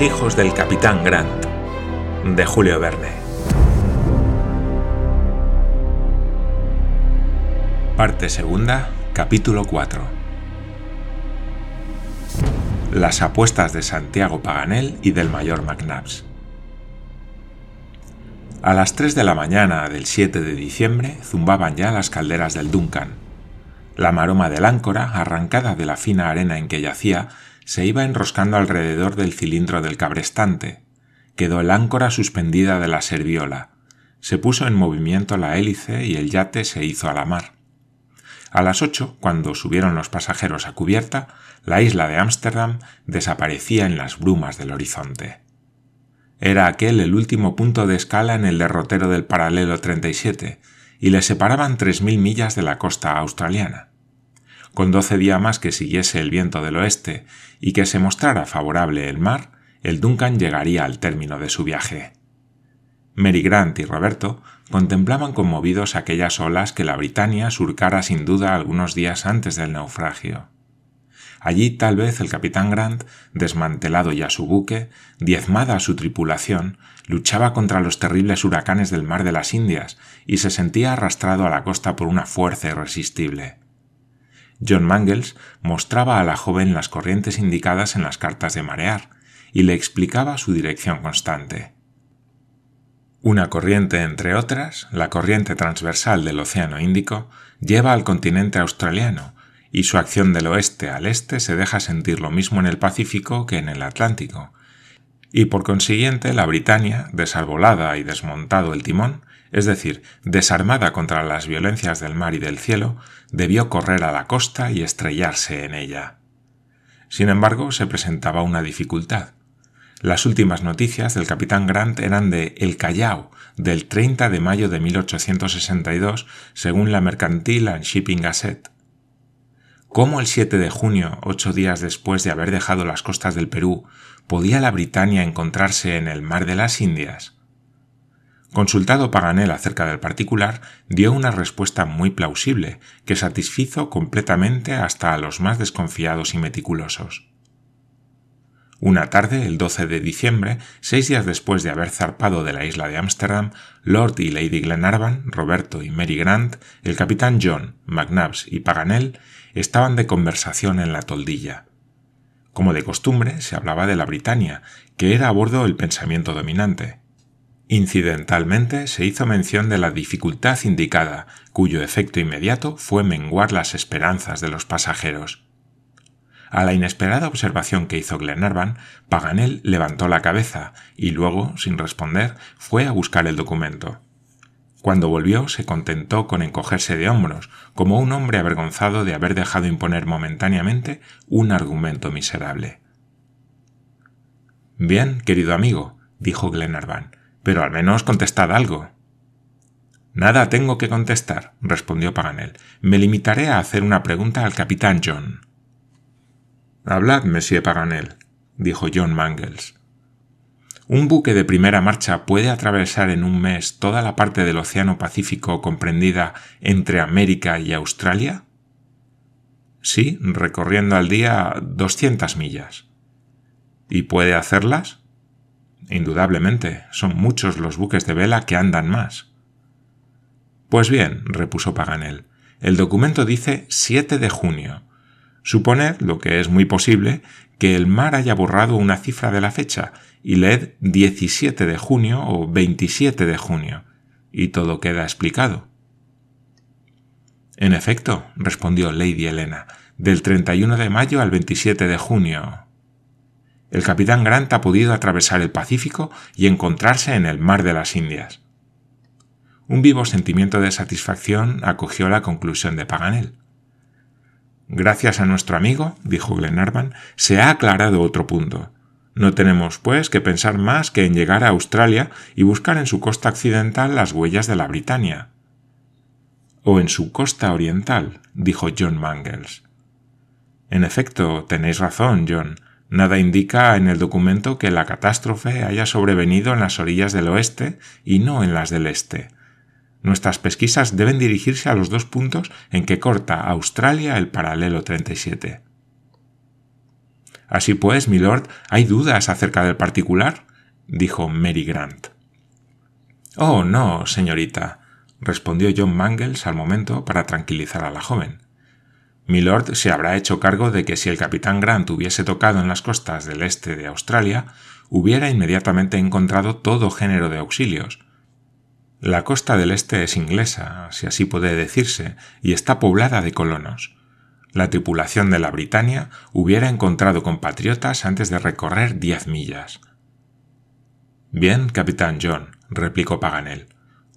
Hijos del capitán Grant, de Julio Verne. Parte segunda, capítulo 4. Las apuestas de Santiago Paganel y del mayor McNabbs. A las 3 de la mañana del 7 de diciembre zumbaban ya las calderas del Duncan. La maroma del áncora, arrancada de la fina arena en que yacía, se iba enroscando alrededor del cilindro del cabrestante. Quedó el áncora suspendida de la serviola. Se puso en movimiento la hélice y el yate se hizo a la mar. A las ocho, cuando subieron los pasajeros a cubierta, la isla de Ámsterdam desaparecía en las brumas del horizonte. Era aquel el último punto de escala en el derrotero del paralelo 37, y le separaban tres mil millas de la costa australiana. Con doce más que siguiese el viento del oeste y que se mostrara favorable el mar, el Duncan llegaría al término de su viaje. Mary Grant y Roberto contemplaban conmovidos aquellas olas que la Britannia surcara sin duda algunos días antes del naufragio. Allí tal vez el capitán Grant, desmantelado ya su buque, diezmada su tripulación, luchaba contra los terribles huracanes del mar de las Indias y se sentía arrastrado a la costa por una fuerza irresistible. John Mangles mostraba a la joven las corrientes indicadas en las cartas de marear y le explicaba su dirección constante. Una corriente, entre otras, la corriente transversal del Océano Índico, lleva al continente australiano, y su acción del oeste al este se deja sentir lo mismo en el Pacífico que en el Atlántico, y por consiguiente la Britania, desarbolada y desmontado el timón, es decir, desarmada contra las violencias del mar y del cielo, debió correr a la costa y estrellarse en ella. Sin embargo, se presentaba una dificultad. Las últimas noticias del capitán Grant eran de El Callao, del 30 de mayo de 1862, según la Mercantil and Shipping Gazette. ¿Cómo el 7 de junio, ocho días después de haber dejado las costas del Perú, podía la Britania encontrarse en el mar de las Indias? Consultado Paganel acerca del particular, dio una respuesta muy plausible, que satisfizo completamente hasta a los más desconfiados y meticulosos. Una tarde, el 12 de diciembre, seis días después de haber zarpado de la isla de Ámsterdam, Lord y Lady Glenarvan, Roberto y Mary Grant, el capitán John, McNabbs y Paganel estaban de conversación en la toldilla. Como de costumbre, se hablaba de la Britania, que era a bordo el pensamiento dominante. Incidentalmente se hizo mención de la dificultad indicada, cuyo efecto inmediato fue menguar las esperanzas de los pasajeros. A la inesperada observación que hizo Glenarvan, Paganel levantó la cabeza y luego, sin responder, fue a buscar el documento. Cuando volvió se contentó con encogerse de hombros, como un hombre avergonzado de haber dejado imponer momentáneamente un argumento miserable. Bien, querido amigo, dijo Glenarvan, pero al menos contestad algo. Nada tengo que contestar, respondió Paganel. Me limitaré a hacer una pregunta al capitán John. Hablad, monsieur Paganel, dijo John Mangles. ¿Un buque de primera marcha puede atravesar en un mes toda la parte del Océano Pacífico comprendida entre América y Australia? Sí, recorriendo al día doscientas millas. ¿Y puede hacerlas? Indudablemente, son muchos los buques de vela que andan más. Pues bien, repuso Paganel, el documento dice 7 de junio. Suponed, lo que es muy posible, que el mar haya borrado una cifra de la fecha y leed 17 de junio o 27 de junio, y todo queda explicado. En efecto, respondió Lady Helena, del 31 de mayo al 27 de junio, el capitán Grant ha podido atravesar el Pacífico y encontrarse en el mar de las Indias. Un vivo sentimiento de satisfacción acogió la conclusión de Paganel. Gracias a nuestro amigo, dijo Glenarvan, se ha aclarado otro punto. No tenemos, pues, que pensar más que en llegar a Australia y buscar en su costa occidental las huellas de la Britania. O en su costa oriental, dijo John Mangles. En efecto, tenéis razón, John. Nada indica en el documento que la catástrofe haya sobrevenido en las orillas del oeste y no en las del este. Nuestras pesquisas deben dirigirse a los dos puntos en que corta Australia el paralelo 37. Así pues, milord, ¿hay dudas acerca del particular? dijo Mary Grant. Oh, no, señorita, respondió John Mangles al momento para tranquilizar a la joven. Milord se habrá hecho cargo de que si el capitán Grant hubiese tocado en las costas del este de Australia, hubiera inmediatamente encontrado todo género de auxilios. La costa del este es inglesa, si así puede decirse, y está poblada de colonos. La tripulación de la Britannia hubiera encontrado compatriotas antes de recorrer diez millas. Bien, capitán John, replicó Paganel.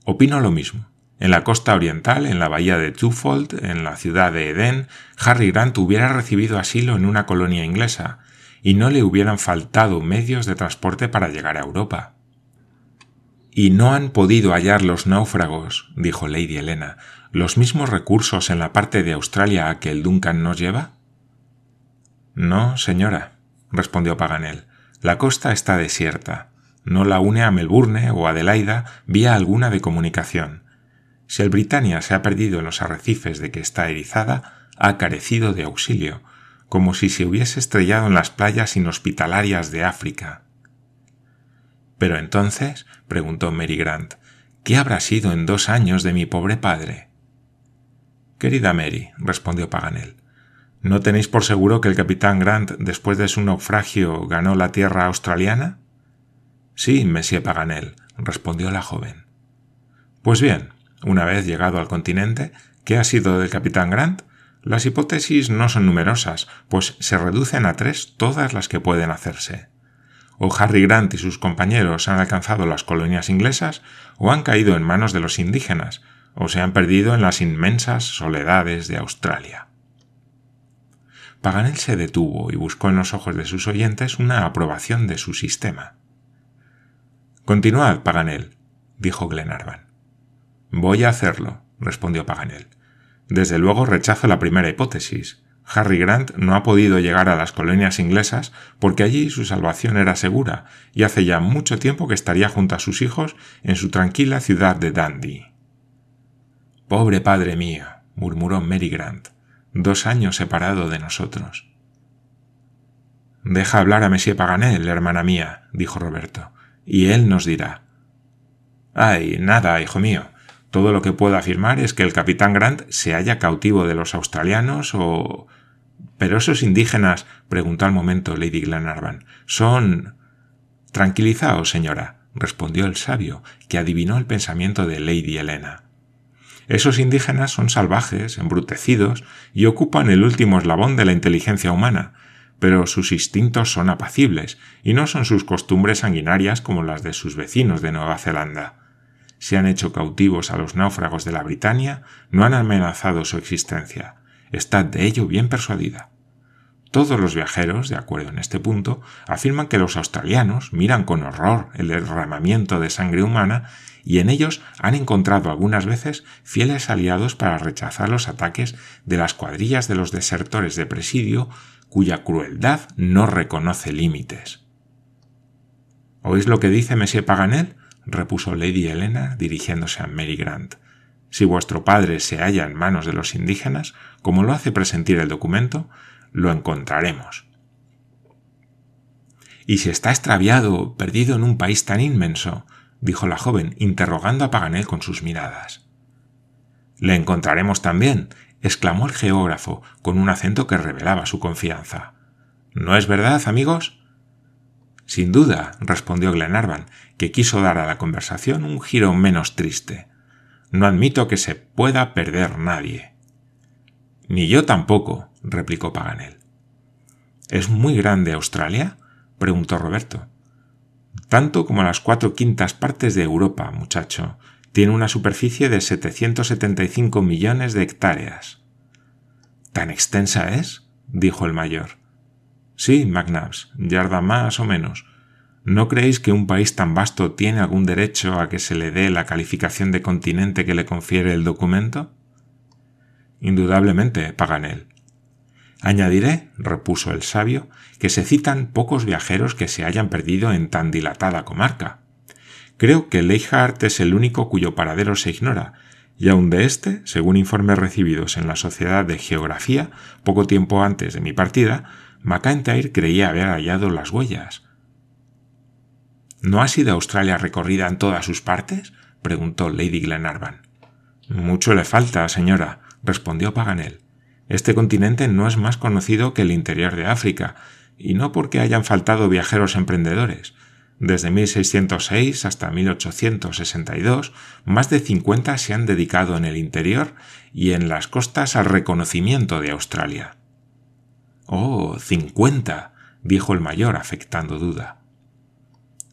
Opino lo mismo. En la costa oriental, en la bahía de Twofold, en la ciudad de Edén, Harry Grant hubiera recibido asilo en una colonia inglesa, y no le hubieran faltado medios de transporte para llegar a Europa. Y no han podido hallar los náufragos, dijo Lady Helena, los mismos recursos en la parte de Australia a que el Duncan nos lleva? No, señora, respondió Paganel. La costa está desierta. No la une a Melbourne o Adelaida vía alguna de comunicación. Si el Britannia se ha perdido en los arrecifes de que está erizada, ha carecido de auxilio, como si se hubiese estrellado en las playas inhospitalarias de África. Pero entonces, preguntó Mary Grant, ¿qué habrá sido en dos años de mi pobre padre? Querida Mary, respondió Paganel, ¿no tenéis por seguro que el capitán Grant, después de su naufragio, ganó la tierra australiana? Sí, monsieur Paganel, respondió la joven. Pues bien, una vez llegado al continente, ¿qué ha sido del capitán Grant? Las hipótesis no son numerosas, pues se reducen a tres todas las que pueden hacerse o Harry Grant y sus compañeros han alcanzado las colonias inglesas, o han caído en manos de los indígenas, o se han perdido en las inmensas soledades de Australia. Paganel se detuvo y buscó en los ojos de sus oyentes una aprobación de su sistema. Continuad, Paganel, dijo Glenarvan. Voy a hacerlo, respondió Paganel. Desde luego rechazo la primera hipótesis. Harry Grant no ha podido llegar a las colonias inglesas porque allí su salvación era segura y hace ya mucho tiempo que estaría junto a sus hijos en su tranquila ciudad de Dundee. Pobre padre mío, murmuró Mary Grant, dos años separado de nosotros. Deja hablar a Monsieur Paganel, hermana mía, dijo Roberto, y él nos dirá. Ay, nada, hijo mío. Todo lo que puedo afirmar es que el capitán Grant se halla cautivo de los australianos o... Pero esos indígenas, preguntó al momento Lady Glenarvan, son... Tranquilizaos, señora, respondió el sabio, que adivinó el pensamiento de Lady Helena. Esos indígenas son salvajes, embrutecidos, y ocupan el último eslabón de la inteligencia humana, pero sus instintos son apacibles, y no son sus costumbres sanguinarias como las de sus vecinos de Nueva Zelanda se han hecho cautivos a los náufragos de la Britania, no han amenazado su existencia. Estad de ello bien persuadida. Todos los viajeros, de acuerdo en este punto, afirman que los australianos miran con horror el derramamiento de sangre humana y en ellos han encontrado algunas veces fieles aliados para rechazar los ataques de las cuadrillas de los desertores de presidio cuya crueldad no reconoce límites. ¿Oís lo que dice Monsieur Paganel? Repuso Lady Helena dirigiéndose a Mary Grant. Si vuestro padre se halla en manos de los indígenas, como lo hace presentir el documento, lo encontraremos. ¿Y si está extraviado, perdido en un país tan inmenso? dijo la joven, interrogando a Paganel con sus miradas. Le encontraremos también, exclamó el geógrafo, con un acento que revelaba su confianza. ¿No es verdad, amigos? Sin duda, respondió Glenarvan, que quiso dar a la conversación un giro menos triste. No admito que se pueda perder nadie. Ni yo tampoco, replicó Paganel. ¿Es muy grande Australia? preguntó Roberto. Tanto como las cuatro quintas partes de Europa, muchacho. Tiene una superficie de 775 millones de hectáreas. ¿Tan extensa es? dijo el mayor. Sí, McNabbs, yarda más o menos. ¿No creéis que un país tan vasto tiene algún derecho a que se le dé la calificación de continente que le confiere el documento? Indudablemente, Paganel. Añadiré, repuso el sabio, que se citan pocos viajeros que se hayan perdido en tan dilatada comarca. Creo que Leichhardt es el único cuyo paradero se ignora, y aun de éste, según informes recibidos en la Sociedad de Geografía poco tiempo antes de mi partida, McIntyre creía haber hallado las huellas. ¿No ha sido Australia recorrida en todas sus partes? preguntó Lady Glenarvan. Mucho le falta, señora, respondió Paganel. Este continente no es más conocido que el interior de África, y no porque hayan faltado viajeros emprendedores. Desde 1606 hasta 1862, más de 50 se han dedicado en el interior y en las costas al reconocimiento de Australia. Oh, cincuenta, dijo el mayor afectando duda.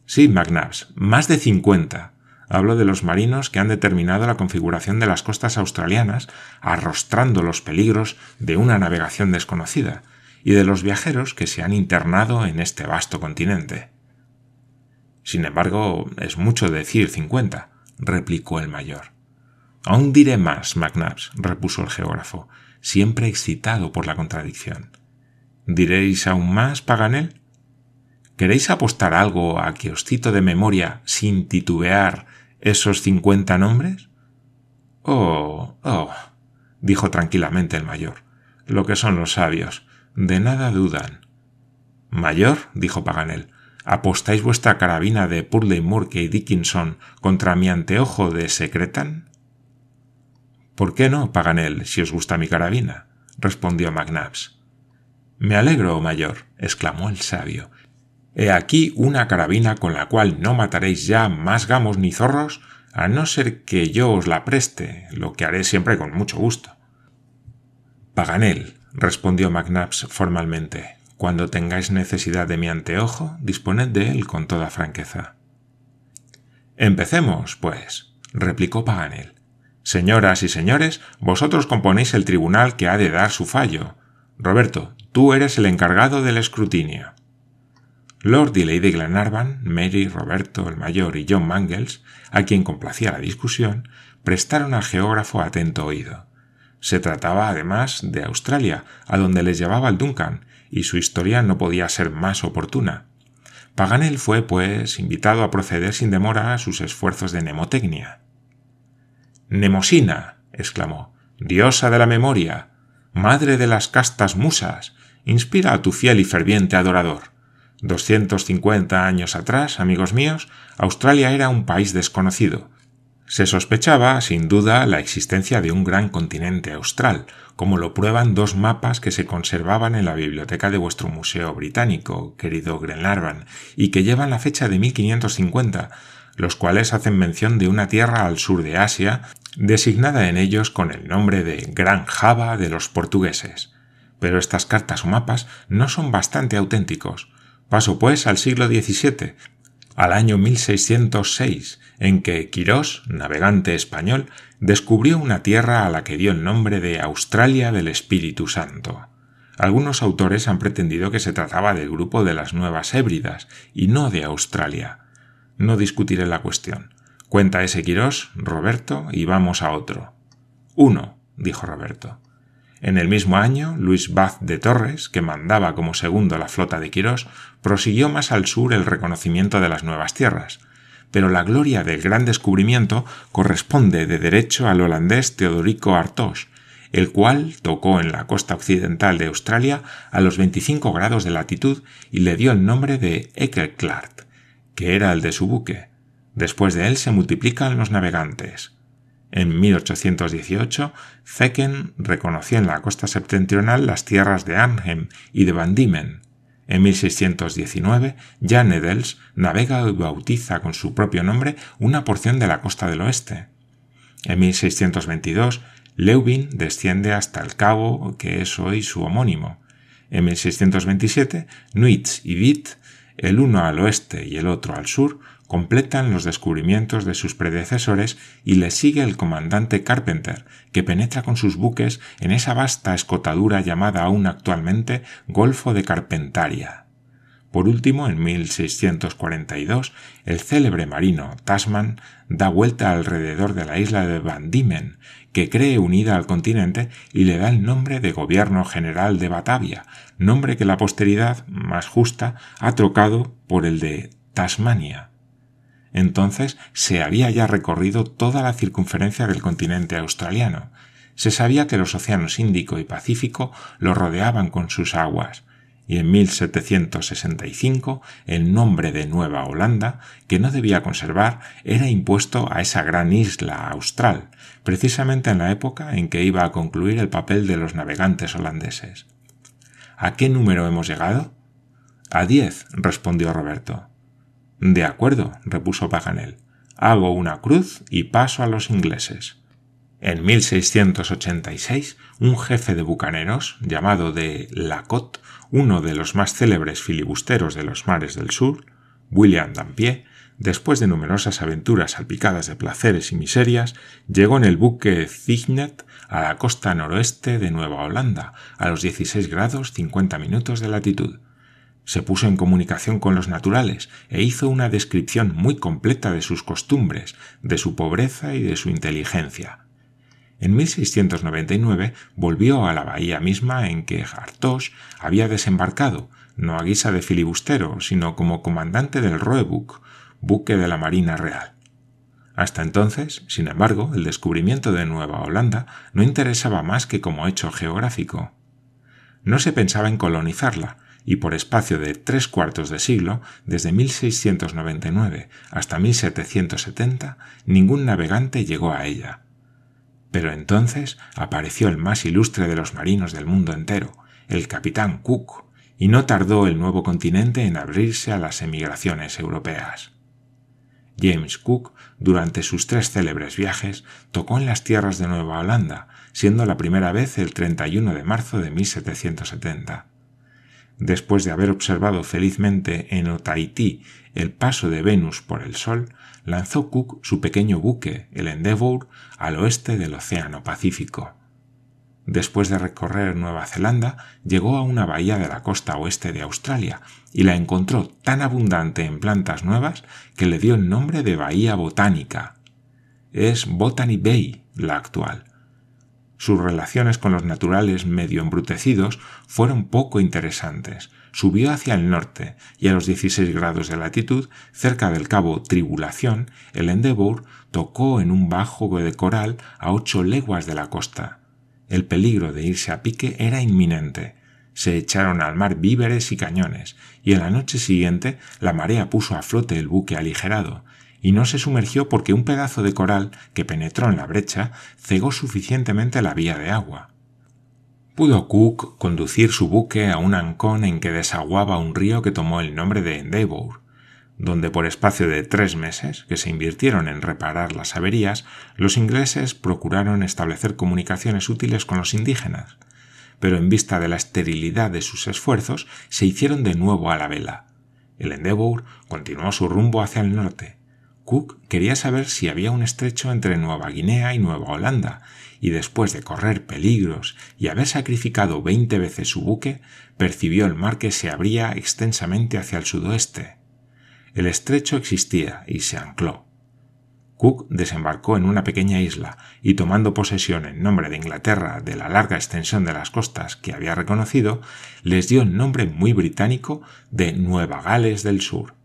Sí, McNabbs, más de cincuenta. Hablo de los marinos que han determinado la configuración de las costas australianas, arrostrando los peligros de una navegación desconocida, y de los viajeros que se han internado en este vasto continente. Sin embargo, es mucho decir cincuenta, replicó el mayor. Aún diré más, McNabbs, repuso el geógrafo, siempre excitado por la contradicción. ¿Diréis aún más, Paganel? ¿Queréis apostar algo a que os cito de memoria, sin titubear, esos cincuenta nombres? Oh, oh, dijo tranquilamente el mayor, lo que son los sabios, de nada dudan. Mayor, dijo Paganel, ¿apostáis vuestra carabina de Purley Murke y Dickinson contra mi anteojo de Secretan? ¿Por qué no, Paganel, si os gusta mi carabina? respondió McNabbs. Me alegro, mayor, exclamó el sabio, He aquí una carabina con la cual no mataréis ya más gamos ni zorros, a no ser que yo os la preste, lo que haré siempre con mucho gusto. Paganel, respondió McNabbs formalmente, cuando tengáis necesidad de mi anteojo, disponed de él con toda franqueza. Empecemos, pues, replicó Paganel. Señoras y señores, vosotros componéis el tribunal que ha de dar su fallo. Roberto, tú eres el encargado del escrutinio. Lord y Lady Glenarvan, Mary, Roberto el mayor y John Mangles, a quien complacía la discusión, prestaron al geógrafo atento oído. Se trataba, además, de Australia, a donde les llevaba el Duncan, y su historia no podía ser más oportuna. Paganel fue, pues, invitado a proceder sin demora a sus esfuerzos de mnemotecnia. Nemosina, exclamó, diosa de la memoria, madre de las castas musas, inspira a tu fiel y ferviente adorador. 250 años atrás, amigos míos, Australia era un país desconocido. Se sospechaba, sin duda, la existencia de un gran continente austral, como lo prueban dos mapas que se conservaban en la biblioteca de vuestro Museo Británico, querido Glenarvan, y que llevan la fecha de 1550, los cuales hacen mención de una tierra al sur de Asia, designada en ellos con el nombre de Gran Java de los portugueses. Pero estas cartas o mapas no son bastante auténticos. Paso pues al siglo XVII, al año 1606, en que Quirós, navegante español, descubrió una tierra a la que dio el nombre de Australia del Espíritu Santo. Algunos autores han pretendido que se trataba del grupo de las Nuevas Hébridas y no de Australia. No discutiré la cuestión. Cuenta ese Quirós, Roberto, y vamos a otro. Uno, dijo Roberto. En el mismo año, Luis Baz de Torres, que mandaba como segundo la flota de Quirós, prosiguió más al sur el reconocimiento de las nuevas tierras. Pero la gloria del gran descubrimiento corresponde de derecho al holandés Teodorico Artois, el cual tocó en la costa occidental de Australia a los 25 grados de latitud y le dio el nombre de Ekelklart, que era el de su buque. Después de él se multiplican los navegantes. En 1818, Zecken reconoció en la costa septentrional las tierras de Arnhem y de Van Diemen. En 1619, Jan Edels navega y bautiza con su propio nombre una porción de la costa del oeste. En 1622, Leuwin desciende hasta el cabo que es hoy su homónimo. En 1627, Nuits y Witt, el uno al oeste y el otro al sur, completan los descubrimientos de sus predecesores y le sigue el comandante Carpenter, que penetra con sus buques en esa vasta escotadura llamada aún actualmente Golfo de Carpentaria. Por último, en 1642, el célebre marino Tasman da vuelta alrededor de la isla de Van Diemen, que cree unida al continente y le da el nombre de Gobierno General de Batavia, nombre que la posteridad, más justa, ha trocado por el de Tasmania. Entonces se había ya recorrido toda la circunferencia del continente australiano. Se sabía que los océanos Índico y Pacífico lo rodeaban con sus aguas, y en 1765 el nombre de Nueva Holanda, que no debía conservar, era impuesto a esa gran isla austral, precisamente en la época en que iba a concluir el papel de los navegantes holandeses. ¿A qué número hemos llegado? A diez, respondió Roberto. De acuerdo, repuso Paganel. Hago una cruz y paso a los ingleses. En 1686, un jefe de bucaneros, llamado de Lacotte, uno de los más célebres filibusteros de los mares del sur, William Dampier, después de numerosas aventuras salpicadas de placeres y miserias, llegó en el buque Cygnet a la costa noroeste de Nueva Holanda, a los 16 grados 50 minutos de latitud. Se puso en comunicación con los naturales e hizo una descripción muy completa de sus costumbres, de su pobreza y de su inteligencia. En 1699 volvió a la bahía misma en que Hartosh había desembarcado, no a guisa de filibustero, sino como comandante del Roebuck, buque de la Marina Real. Hasta entonces, sin embargo, el descubrimiento de Nueva Holanda no interesaba más que como hecho geográfico. No se pensaba en colonizarla, y por espacio de tres cuartos de siglo, desde 1699 hasta 1770, ningún navegante llegó a ella. Pero entonces apareció el más ilustre de los marinos del mundo entero, el capitán Cook, y no tardó el nuevo continente en abrirse a las emigraciones europeas. James Cook, durante sus tres célebres viajes, tocó en las tierras de Nueva Holanda, siendo la primera vez el 31 de marzo de 1770. Después de haber observado felizmente en Otaití el paso de Venus por el Sol, lanzó Cook su pequeño buque, el Endeavour, al oeste del Océano Pacífico. Después de recorrer Nueva Zelanda, llegó a una bahía de la costa oeste de Australia y la encontró tan abundante en plantas nuevas que le dio el nombre de Bahía Botánica. Es Botany Bay la actual. Sus relaciones con los naturales medio embrutecidos fueron poco interesantes, subió hacia el norte y a los 16 grados de latitud, cerca del cabo Tribulación, el Endeavour tocó en un bajo de coral a ocho leguas de la costa. El peligro de irse a pique era inminente. Se echaron al mar víveres y cañones, y en la noche siguiente la marea puso a flote el buque aligerado, y no se sumergió porque un pedazo de coral que penetró en la brecha cegó suficientemente la vía de agua. Pudo Cook conducir su buque a un ancón en que desaguaba un río que tomó el nombre de Endeavour, donde por espacio de tres meses, que se invirtieron en reparar las averías, los ingleses procuraron establecer comunicaciones útiles con los indígenas, pero en vista de la esterilidad de sus esfuerzos, se hicieron de nuevo a la vela. El Endeavour continuó su rumbo hacia el norte, Cook quería saber si había un estrecho entre Nueva Guinea y Nueva Holanda, y después de correr peligros y haber sacrificado veinte veces su buque, percibió el mar que se abría extensamente hacia el sudoeste. El estrecho existía y se ancló. Cook desembarcó en una pequeña isla y tomando posesión en nombre de Inglaterra de la larga extensión de las costas que había reconocido, les dio el nombre muy británico de Nueva Gales del Sur.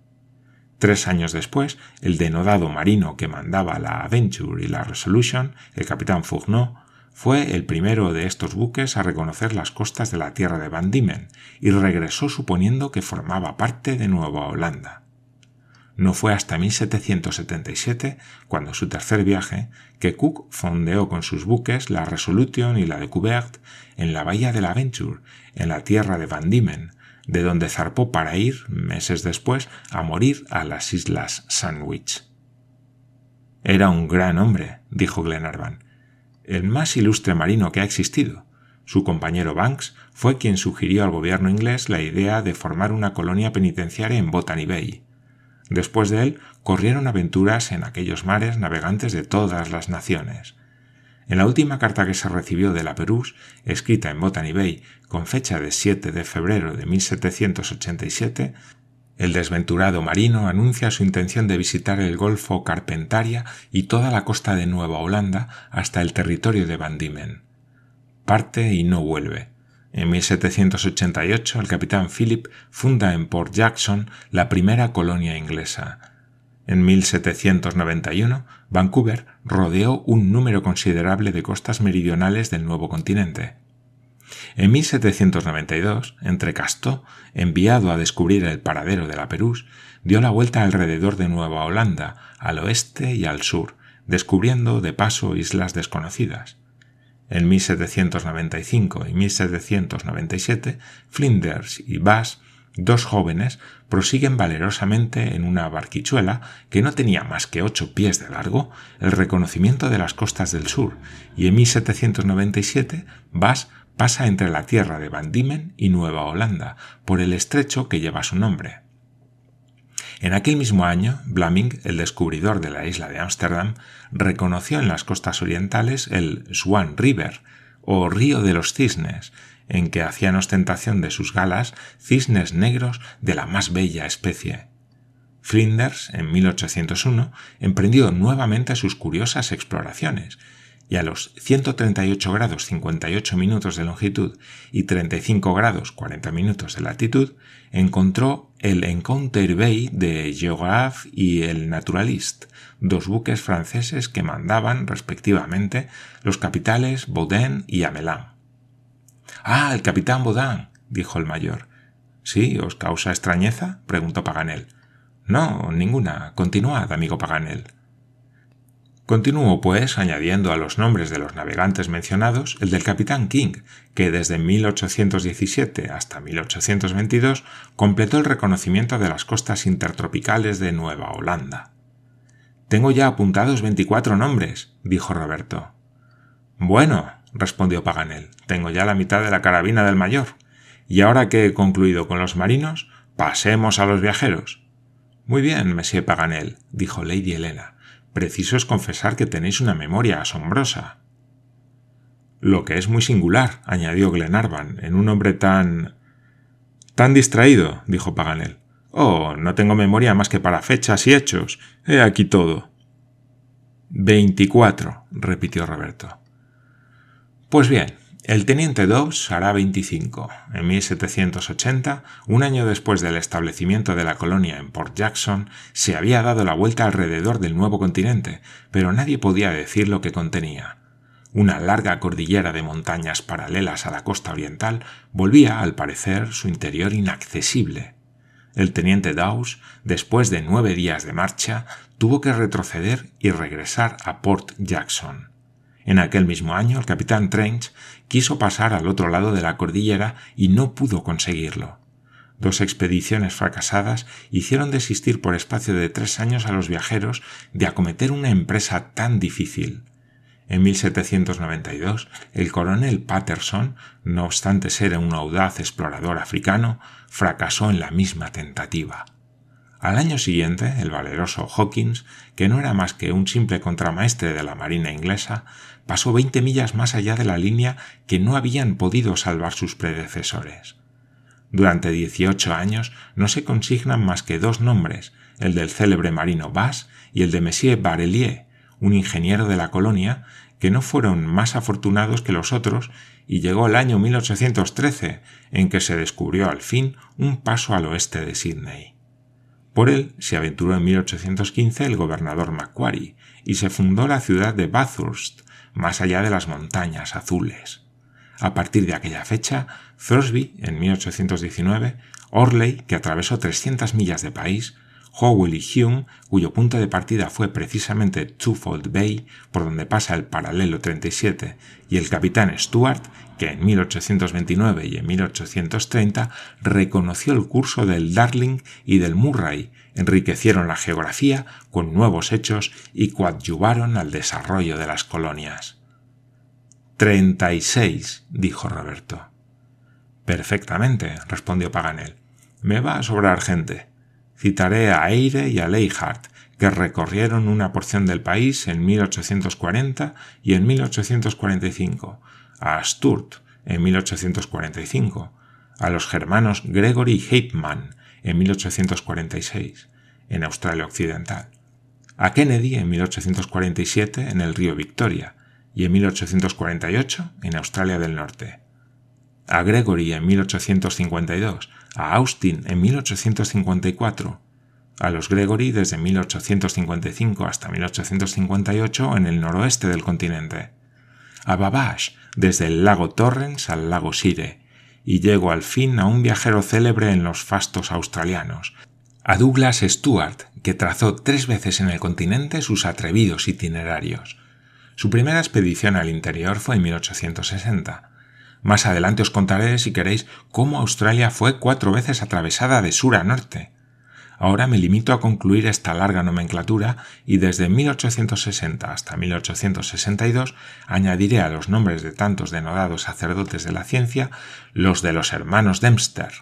Tres años después, el denodado marino que mandaba la Adventure y la Resolution, el capitán Fourneau, fue el primero de estos buques a reconocer las costas de la tierra de Van Diemen y regresó suponiendo que formaba parte de Nueva Holanda. No fue hasta 1777, cuando su tercer viaje, que Cook fondeó con sus buques la Resolution y la de Coubert en la bahía de la Adventure, en la tierra de Van Diemen, de donde zarpó para ir, meses después, a morir a las Islas Sandwich. Era un gran hombre, dijo Glenarvan, el más ilustre marino que ha existido. Su compañero Banks fue quien sugirió al gobierno inglés la idea de formar una colonia penitenciaria en Botany Bay. Después de él corrieron aventuras en aquellos mares navegantes de todas las naciones. En la última carta que se recibió de la Perús, escrita en Botany Bay con fecha de 7 de febrero de 1787, el desventurado marino anuncia su intención de visitar el Golfo Carpentaria y toda la costa de Nueva Holanda hasta el territorio de Van Diemen. Parte y no vuelve. En 1788 el capitán Philip funda en Port Jackson la primera colonia inglesa. En 1791, Vancouver rodeó un número considerable de costas meridionales del nuevo continente. En 1792, Entrecastó, enviado a descubrir el paradero de la Perús, dio la vuelta alrededor de Nueva Holanda, al oeste y al sur, descubriendo de paso islas desconocidas. En 1795 y 1797, Flinders y Bass, dos jóvenes, prosiguen valerosamente en una barquichuela que no tenía más que ocho pies de largo el reconocimiento de las costas del sur, y en 1797 Bass pasa entre la tierra de Van Diemen y Nueva Holanda, por el estrecho que lleva su nombre. En aquel mismo año, Blaming, el descubridor de la isla de Ámsterdam, reconoció en las costas orientales el Swan River, o Río de los Cisnes, en que hacían ostentación de sus galas cisnes negros de la más bella especie. Flinders, en 1801, emprendió nuevamente sus curiosas exploraciones, y a los 138 grados 58 minutos de longitud y 35 grados 40 minutos de latitud, encontró el Encounter Bay de Geographe y el Naturalist, dos buques franceses que mandaban, respectivamente, los capitales Baudin y Amelin. Ah, el capitán Baudin, dijo el mayor. ¿Sí? ¿Os causa extrañeza? preguntó Paganel. No, ninguna. Continuad, amigo Paganel. Continúo, pues, añadiendo a los nombres de los navegantes mencionados el del capitán King, que desde 1817 hasta 1822 completó el reconocimiento de las costas intertropicales de Nueva Holanda. Tengo ya apuntados veinticuatro nombres, dijo Roberto. Bueno, respondió Paganel, tengo ya la mitad de la carabina del mayor. Y ahora que he concluido con los marinos, pasemos a los viajeros. Muy bien, monsieur Paganel, dijo Lady Helena. Preciso es confesar que tenéis una memoria asombrosa. Lo que es muy singular, añadió Glenarvan, en un hombre tan. tan distraído, dijo Paganel. Oh, no tengo memoria más que para fechas y hechos. He aquí todo. Veinticuatro, repitió Roberto. Pues bien, el teniente Dobbs hará 25. En 1780, un año después del establecimiento de la colonia en Port Jackson, se había dado la vuelta alrededor del nuevo continente, pero nadie podía decir lo que contenía. Una larga cordillera de montañas paralelas a la costa oriental volvía, al parecer, su interior inaccesible. El teniente Dawes, después de nueve días de marcha, tuvo que retroceder y regresar a Port Jackson. En aquel mismo año, el capitán Trench quiso pasar al otro lado de la cordillera y no pudo conseguirlo. Dos expediciones fracasadas hicieron desistir por espacio de tres años a los viajeros de acometer una empresa tan difícil. En 1792, el coronel Patterson, no obstante ser un audaz explorador africano, fracasó en la misma tentativa. Al año siguiente, el valeroso Hawkins, que no era más que un simple contramaestre de la Marina inglesa, pasó veinte millas más allá de la línea que no habían podido salvar sus predecesores. Durante dieciocho años no se consignan más que dos nombres, el del célebre marino Bass y el de Monsieur Barelier, un ingeniero de la colonia, que no fueron más afortunados que los otros, y llegó el año 1813, en que se descubrió al fin un paso al oeste de Sídney. Por él se aventuró en 1815 el gobernador Macquarie y se fundó la ciudad de Bathurst, más allá de las montañas azules. A partir de aquella fecha, Thorsby en 1819, Orley, que atravesó 300 millas de país, Howell y Hume, cuyo punto de partida fue precisamente Twofold Bay, por donde pasa el paralelo 37, y el capitán Stuart, que en 1829 y en 1830 reconoció el curso del Darling y del Murray, enriquecieron la geografía con nuevos hechos y coadyuvaron al desarrollo de las colonias. Treinta y seis, dijo Roberto. Perfectamente, respondió Paganel. Me va a sobrar gente. Citaré a Eire y a Leichhardt, que recorrieron una porción del país en 1840 y en 1845, a Sturt en 1845, a los germanos Gregory Heipman en 1846, en Australia Occidental, a Kennedy en 1847 en el río Victoria y en 1848 en Australia del Norte, a Gregory en 1852, a Austin en 1854, a los Gregory desde 1855 hasta 1858 en el noroeste del continente, a Babbage desde el lago Torrens al lago Sire, y llego al fin a un viajero célebre en los fastos australianos, a Douglas Stewart, que trazó tres veces en el continente sus atrevidos itinerarios. Su primera expedición al interior fue en 1860. Más adelante os contaré, si queréis, cómo Australia fue cuatro veces atravesada de sur a norte. Ahora me limito a concluir esta larga nomenclatura y desde 1860 hasta 1862 añadiré a los nombres de tantos denodados sacerdotes de la ciencia los de los hermanos Dempster,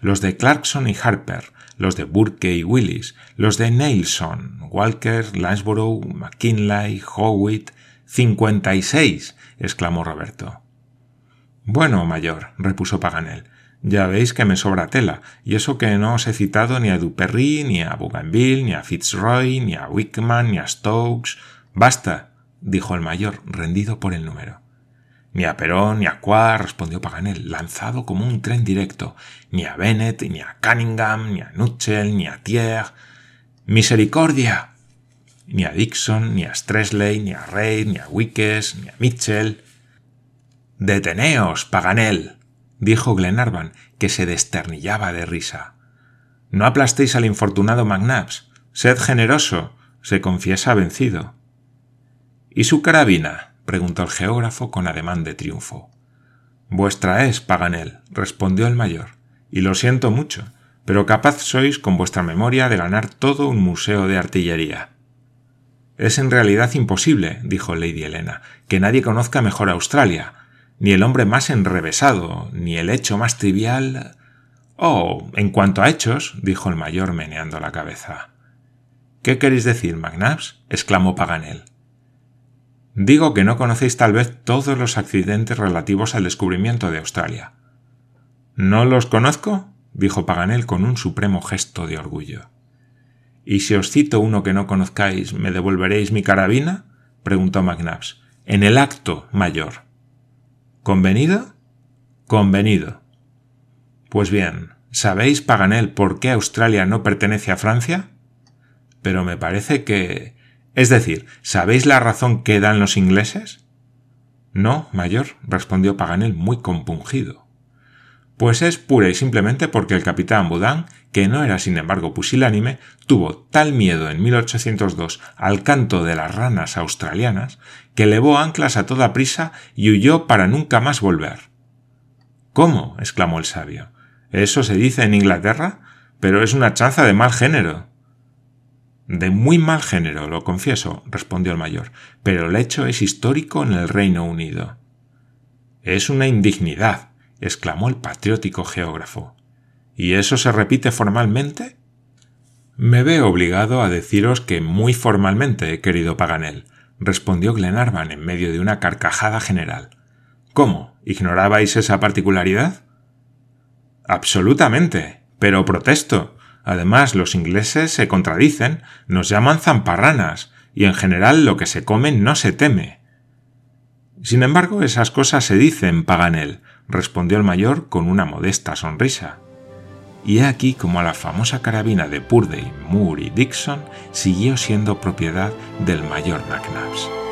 los de Clarkson y Harper, los de Burke y Willis, los de Neilson, Walker, Lansborough, McKinley, Howitt. ¡Cincuenta y seis! exclamó Roberto. Bueno, mayor, repuso Paganel, ya veis que me sobra tela, y eso que no os he citado ni a Duperry, ni a Bougainville, ni a Fitzroy, ni a Wickman, ni a Stokes. Basta, dijo el mayor, rendido por el número. Ni a Perón, ni a Qua, respondió Paganel, lanzado como un tren directo, ni a Bennett, ni a Cunningham, ni a Nutchell, ni a Thiers. ¡Misericordia! Ni a Dixon, ni a Stresley, ni a Reid, ni a Wickes, ni a Mitchell. Deteneos, Paganel, dijo Glenarvan, que se desternillaba de risa. No aplastéis al infortunado McNabbs. Sed generoso. Se confiesa vencido. ¿Y su carabina? preguntó el geógrafo con ademán de triunfo. Vuestra es, Paganel, respondió el mayor, y lo siento mucho, pero capaz sois con vuestra memoria de ganar todo un museo de artillería. Es en realidad imposible, dijo Lady Helena, que nadie conozca mejor Australia, ni el hombre más enrevesado, ni el hecho más trivial. Oh, en cuanto a hechos, dijo el mayor meneando la cabeza. ¿Qué queréis decir, McNabbs? exclamó Paganel. Digo que no conocéis tal vez todos los accidentes relativos al descubrimiento de Australia. ¿No los conozco? dijo Paganel con un supremo gesto de orgullo. ¿Y si os cito uno que no conozcáis, me devolveréis mi carabina? preguntó McNabbs. En el acto, mayor. ¿Convenido? Convenido. Pues bien, ¿sabéis, Paganel, por qué Australia no pertenece a Francia? Pero me parece que es decir, ¿sabéis la razón que dan los ingleses? No, mayor, respondió Paganel muy compungido. Pues es pura y simplemente porque el capitán Boudin, que no era sin embargo pusilánime, tuvo tal miedo en 1802 al canto de las ranas australianas que levó anclas a toda prisa y huyó para nunca más volver. ¿Cómo? exclamó el sabio. ¿Eso se dice en Inglaterra? Pero es una chanza de mal género. De muy mal género, lo confieso, respondió el mayor, pero el hecho es histórico en el Reino Unido. Es una indignidad, exclamó el patriótico geógrafo. ¿Y eso se repite formalmente? Me veo obligado a deciros que muy formalmente, querido Paganel, respondió Glenarvan en medio de una carcajada general. ¿Cómo? ¿Ignorabais esa particularidad? Absolutamente. Pero protesto. Además, los ingleses se contradicen, nos llaman zamparranas, y en general lo que se come no se teme. Sin embargo, esas cosas se dicen, Paganel, respondió el mayor con una modesta sonrisa. Y he aquí como la famosa carabina de Purdy, Moore y Dixon siguió siendo propiedad del mayor McNabbs.